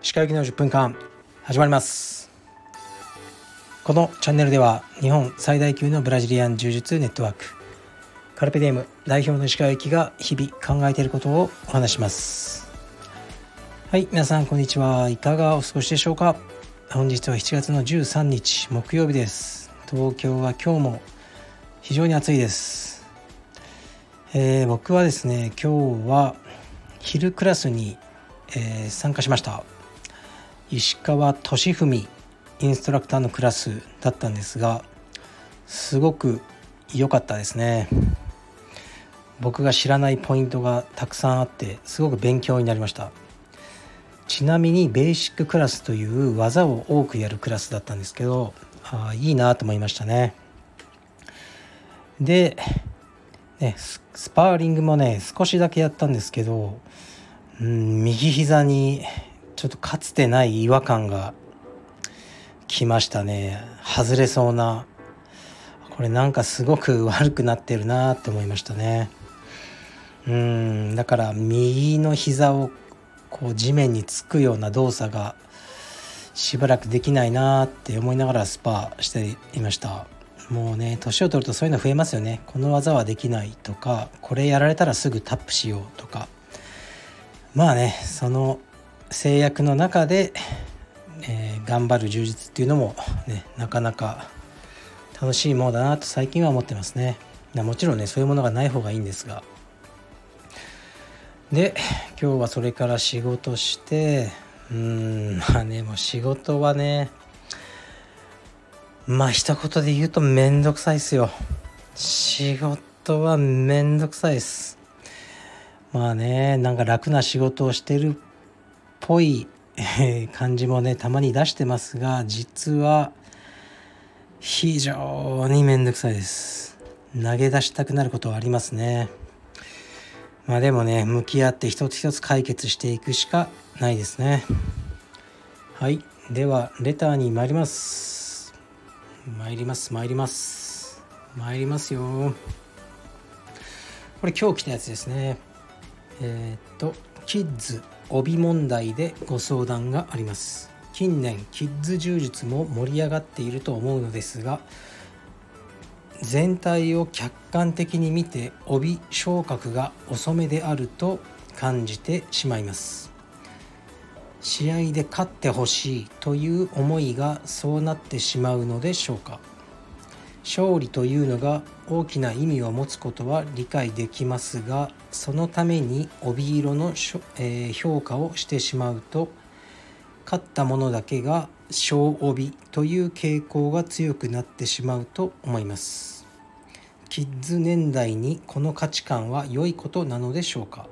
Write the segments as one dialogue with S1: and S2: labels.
S1: 歯科行きの10分間始まります。このチャンネルでは日本最大級のブラジリアン柔術ネットワークカルペディム代表の石川行きが日々考えていることをお話します。はい皆さんこんにちはいかがお過ごしでしょうか。本日は7月の13日木曜日です。東京は今日も非常に暑いです、えー、僕はですね今日は昼クラスに、えー、参加しました。石川俊文インストラクターのクラスだったんですがすごく良かったですね。僕が知らないポイントがたくさんあってすごく勉強になりました。ちなみにベーシッククラスという技を多くやるクラスだったんですけどあいいなと思いましたね。でねスパーリングもね少しだけやったんですけど、うん、右膝にちょっとかつてない違和感が来ましたね。外れそうな。これなんかすごく悪くなってるなって思いましたね。うんだから右の膝をこう地面につくような動作がしばらくできないなって思いながらスパーしていました。もうね年を取るとそういうの増えますよね。この技はできないとかこれやられたらすぐタップしようとか。まあねその制約の中で、えー、頑張る充実っていうのも、ね、なかなか楽しいものだなと最近は思ってますね。もちろんねそういうものがない方がいいんですが。で今日はそれから仕事してうーんまあねもう仕事はねまあ一言で言うとめんどくさいっすよ。仕事はめんどくさいです。まあねなんか楽な仕事をしてるっぽい感じもねたまに出してますが実は非常にめんどくさいです。投げ出したくなることはありますね。まあでもね向き合って一つ一つ解決していくしかないですね。はい。ではレターに参ります。参ります参ります。参りますよ。これ今日来たやつですね。えー、っとキッズ帯問題でご相談があります。近年キッズ柔術も盛り上がっていると思うのですが全体を客観的に見て帯昇格が遅めであると感じてしまいます。試合で勝ってほしいという思いがそうなってしまうのでしょうか。勝利というのが大きな意味を持つことは理解できますがそのために帯色の、えー、評価をしてしまうと勝ったものだけが小帯という傾向が強くなってしまうと思います。キッズ年代にこの価値観は良いことなのでしょうか。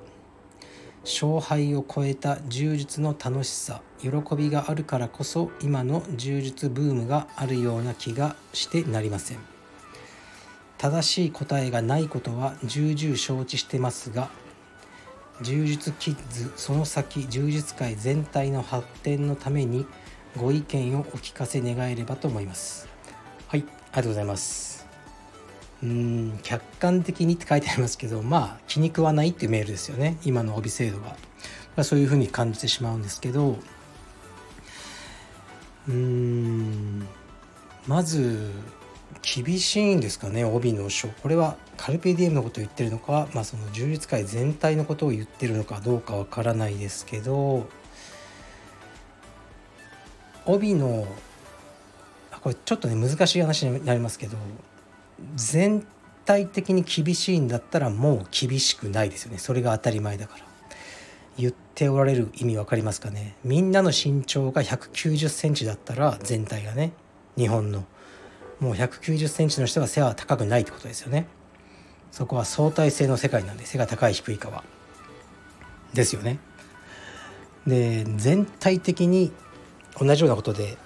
S1: 勝敗を超えた柔術の楽しさ喜びがあるからこそ今の柔術ブームがあるような気がしてなりません。正しい答えがないことは重々承知してますが柔術キッズその先柔術界全体の発展のためにご意見をお聞かせ願えればと思います。はいありがとうございます。うん客観的にって書いてありますけど まあ気に食わないっていうメールですよね。今の帯制度が、まあ、そういうふうに感じてしまうんですけど。うんまず厳しいんですかね帯の書。これはカルペディエムのことを言ってるのか、まあ、その柔術界全体のことを言ってるのかどうかわからないですけど帯のこれちょっとね難しい話になりますけど全体的に厳しいんだったらもう厳しくないですよね。それが当たり前だから。言っておられる意味分かりますかね。みんなの身長が1 9 0センチだったら全体がね日本の。もう1 9 0センチの人が背は高くないってことですよね。そこは相対性の世界なんで背が高い低いかは。ですよね。で全体的に同じようなことで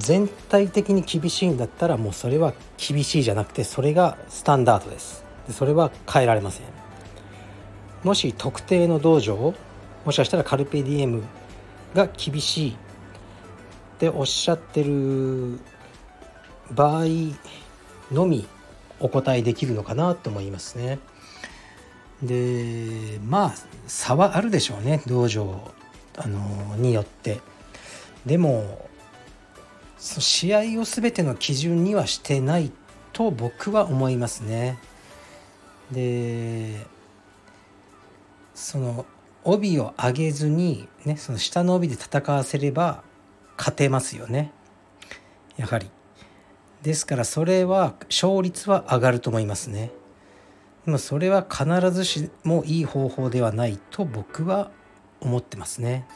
S1: 全体的に厳しいんだったらもうそれは厳しいじゃなくてそれがスタンダードです。でそれは変えられません。もし特定の道場もしかしたらカルペディエムが厳しいっておっしゃってる場合のみお答えできるのかなと思いますね。でまあ差はあるでしょうね道場あのによって。でも試合を全ての基準にはしてないと僕は思いますね。でその帯を上げずに、ね、その下の帯で戦わせれば勝てますよね。やはり。ですからそれは勝率は上がると思いますね。でもそれは必ずしもいい方法ではないと僕は思ってますね。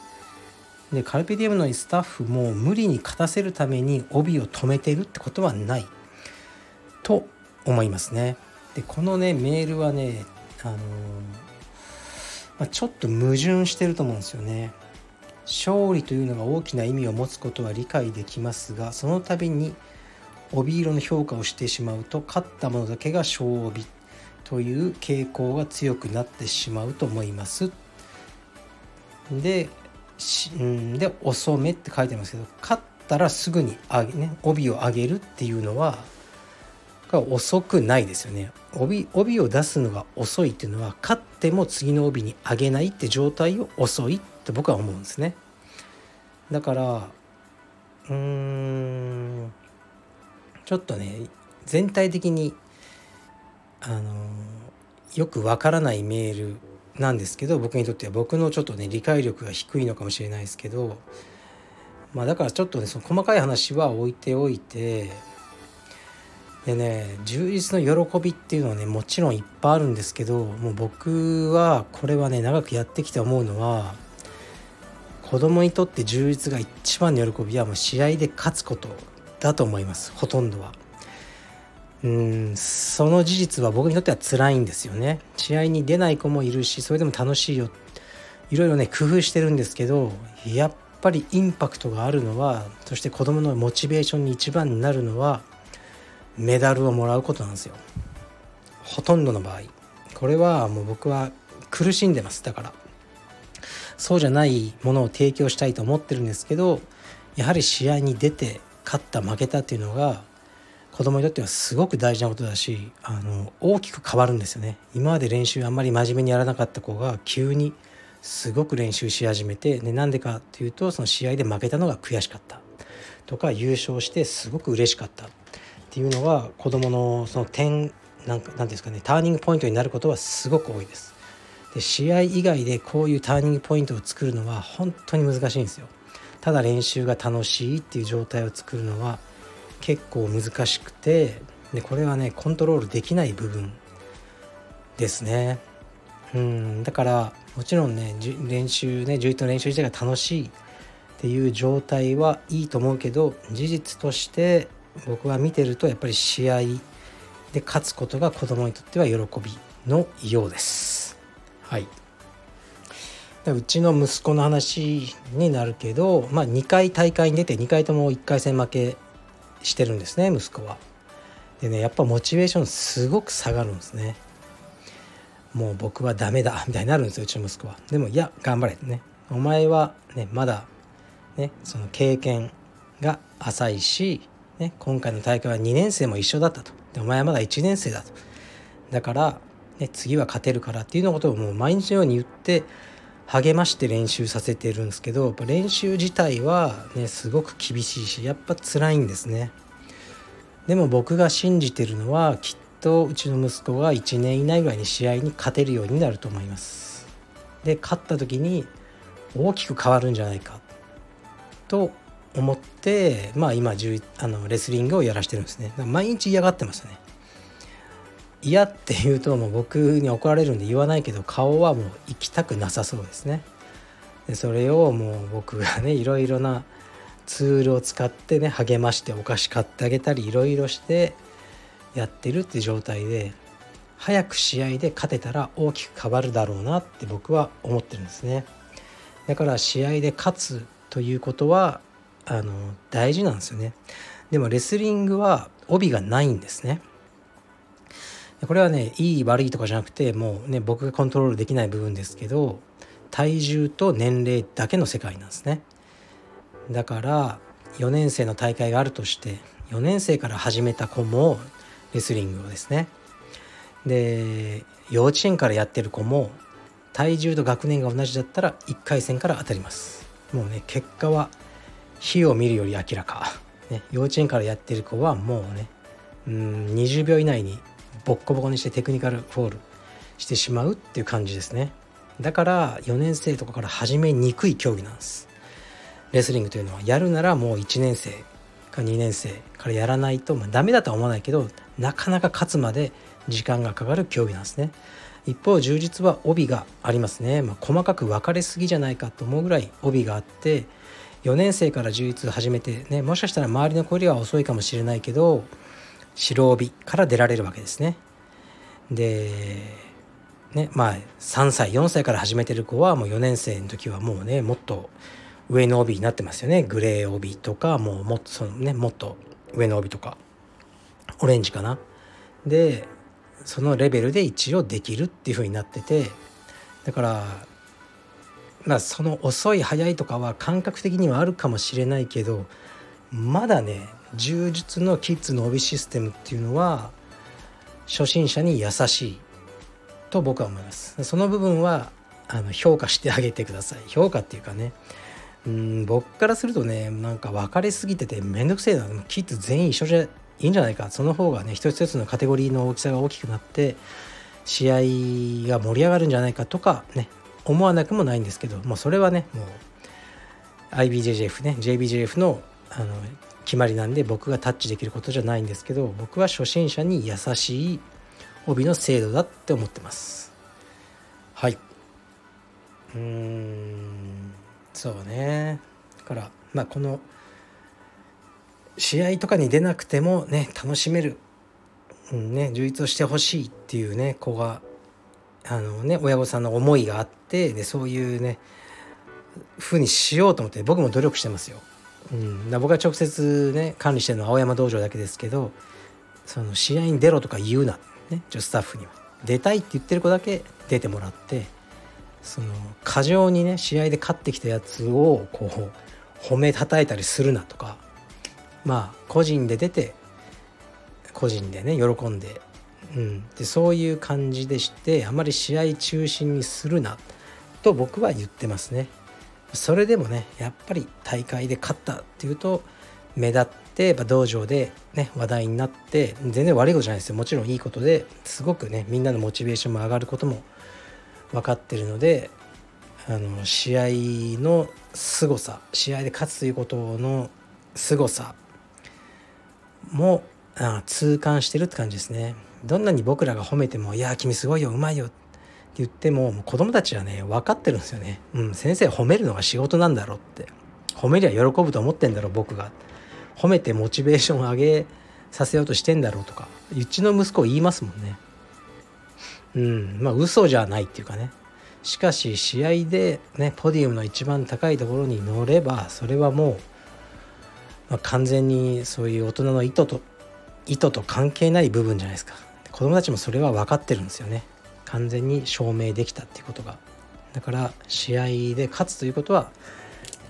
S1: でカルピディウムのスタッフも無理に勝たせるために帯を止めてるってことはないと思いますねでこのねメールはねあのーまあ、ちょっと矛盾してると思うんですよね。勝利というのが大きな意味を持つことは理解できますがその度に帯色の評価をしてしまうと勝ったものだけが勝帯という傾向が強くなってしまうと思います。でんで遅めって書いてますけど勝ったらすぐに上げ、ね、帯を上げるっていうのはが遅くないですよね。帯帯を出すのが遅いっていうのは勝っても次の帯に上げないって状態を遅いって僕は思うんですね。だからうーんちょっとね全体的にあのよくわからないメールなんですけど僕にとっては僕のちょっとね理解力が低いのかもしれないですけどまあだからちょっとねその細かい話は置いておいてでね充実の喜びっていうのはねもちろんいっぱいあるんですけどもう僕はこれはね長くやってきて思うのは子供にとって充実が一番の喜びはもう試合で勝つことだと思いますほとんどは。うんその事実は僕にとっては辛いんですよね。試合に出ない子もいるしそれでも楽しいよ。いろいろね工夫してるんですけどやっぱりインパクトがあるのはそして子供のモチベーションに一番になるのはメダルをもらうことなんですよ。ほとんどの場合。これはもう僕は苦しんでます。だから。そうじゃないものを提供したいと思ってるんですけどやはり試合に出て勝った負けたっていうのが子供にとってはすごく大事なことだしあの大きく変わるんですよね今まで練習あんまり真面目にやらなかった子が急にすごく練習し始めてなんでかっていうとその試合で負けたのが悔しかったとか優勝してすごく嬉しかったっていうのは子どものその点なんかなんですかねターニングポイントになることはすごく多いです。で試合以外でこういうターニングポイントを作るのは本当に難しいんですよ。ただ練習が楽しいっていう状態を作るのは結構難しくてでこれはねコントロールできない部分ですね。うんだからもちろんね練習ね11の練習自体が楽しいっていう状態はいいと思うけど事実として僕は見てるとやっぱり試合で勝つことが子供にとっては喜びのようです。はいで。うちの息子の話になるけど、まあ、2回大会に出て2回とも1回戦負けしてるんですね息子は。でねやっぱモチベーションすごく下がるんですね。もう僕はダメだみたいになるんですようちの息子は。でもいや頑張れね。お前はねまだねその経験が浅いしね、今回の大会は2年生も一緒だったとでお前はまだ1年生だとだから、ね、次は勝てるからっていうのことをもう毎日のように言って励まして練習させてるんですけどやっぱ練習自体はねすごく厳しいしやっぱ辛いんですね。でも僕が信じてるのはきっとうちの息子が1年以内ぐらいに試合に勝てるようになると思います。で勝った時に大きく変わるんじゃないかと思ってまあ今あのレスリングをやらしてるんですね。毎日嫌がってましたね。嫌って言うともう僕に怒られるんで言わないけど顔はもう行きたくなさそうですね。でそれをもう僕がねいろいろなツールを使ってね励ましてお菓子買ってあげたりいろいろしてやってるって状態で早く試合で勝てたら大きく変わるだろうなって僕は思ってるんですね。だから試合で勝つということはあの大事なんですよね。でもレスリングは帯がないんですね。これはねいい悪いとかじゃなくてもうね僕がコントロールできない部分ですけど体重と年齢だけの世界なんですね。だから4年生の大会があるとして4年生から始めた子もレスリングをですね。で幼稚園からやってる子も体重と学年が同じだったら1回戦から当たります。もうね結果は火を見るより明らか、ね、幼稚園からやってる子はもうねうん20秒以内にボッコボコにしてテクニカルフォールしてしまうっていう感じですね。だから4年生とかから始めにくい競技なんです。レスリングというのはやるならもう1年生か2年生からやらないと、まあ、ダメだとは思わないけどなかなか勝つまで時間がかかる競技なんですね。一方充実は帯がありますね、まあ、細かく分かれすぎじゃないかと思うぐらい帯があって4年生から充実始めてねもしかしたら周りの子よりは遅いかもしれないけど白帯から出られるわけですね。でねまあ3歳4歳から始めてる子はもう4年生の時はもうねもっと上の帯になってますよね。グレー帯とかもうもっとそのねもっと上の帯とかオレンジかな。でそのレベルで一応できるっていう風になっててだからまあその遅い早いとかは感覚的にはあるかもしれないけどまだね柔術のキッズの帯システムっていうのは初心者に優しいと僕は思います。その部分はあの評価してあげてください。評価っていうかね。うん僕からするとねなんか分かれすぎててめんどくせえな。キッズ全員一緒じゃいいんじゃないか。その方がね一つ一つのカテゴリーの大きさが大きくなって試合が盛り上がるんじゃないかとかね思わなくもないんですけどもうそれはねもう IBJJF ね JBJF のあの決まりなんで僕がタッチできることじゃないんですけど僕は初心者に優しい帯の制度だって思ってます。はい。うんそうね。だからまあこの試合とかに出なくてもね楽しめる、うんね、充実をしてほしいっていうね子があのね親御さんの思いがあってでそういうね風にしようと思って僕も努力してますよ。うん、僕が直接ね管理してるのは青山道場だけですけどその試合に出ろとか言うな、ね、スタッフには。出たいって言ってる子だけ出てもらってその過剰にね試合で勝ってきたやつをこう褒めたたえたりするなとか。まあ個人で出て個人でね喜んで,、うん、でそういう感じでしてあまり試合中心にするなと僕は言ってますね。それでもねやっぱり大会で勝ったっていうと目立って道場でね話題になって全然悪いことじゃないですよ。もちろんいいことですごくねみんなのモチベーションも上がることも分かってるのであの試合の凄さ試合で勝つということの凄さもあ痛感してるって感じですね。どんなに僕らが褒めても「いや君すごいようまいよ」言ってもも子供たちはね分かってるんですよね。うん先生褒めるのが仕事なんだろうって。褒めりゃ喜ぶと思ってんだろう僕が。褒めてモチベーション上げさせようとしてんだろうとかうちの息子言いますもんね。うんまあ嘘じゃないっていうかね。しかし試合でねポディウムの一番高いところに乗ればそれはもう、まあ、完全にそういう大人の意図と意図と関係ない部分じゃないですか。子供たちもそれは分かってるんですよね。完全に証明できたっていうことが。だから試合で勝つということは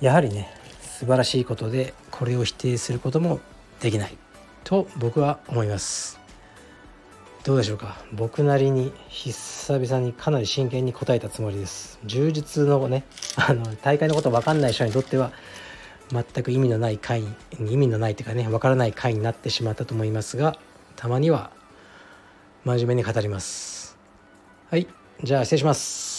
S1: やはりね素晴らしいことでこれを否定することもできない。と僕は思います。どうでしょうか。僕なりに久々にかなり真剣に答えたつもりです。充実のねあの大会のこと分かんない人にとっては全く意味のない回意味のないというかね分からない回になってしまったと思いますがたまには真面目に語ります。はい。じゃあ失礼します。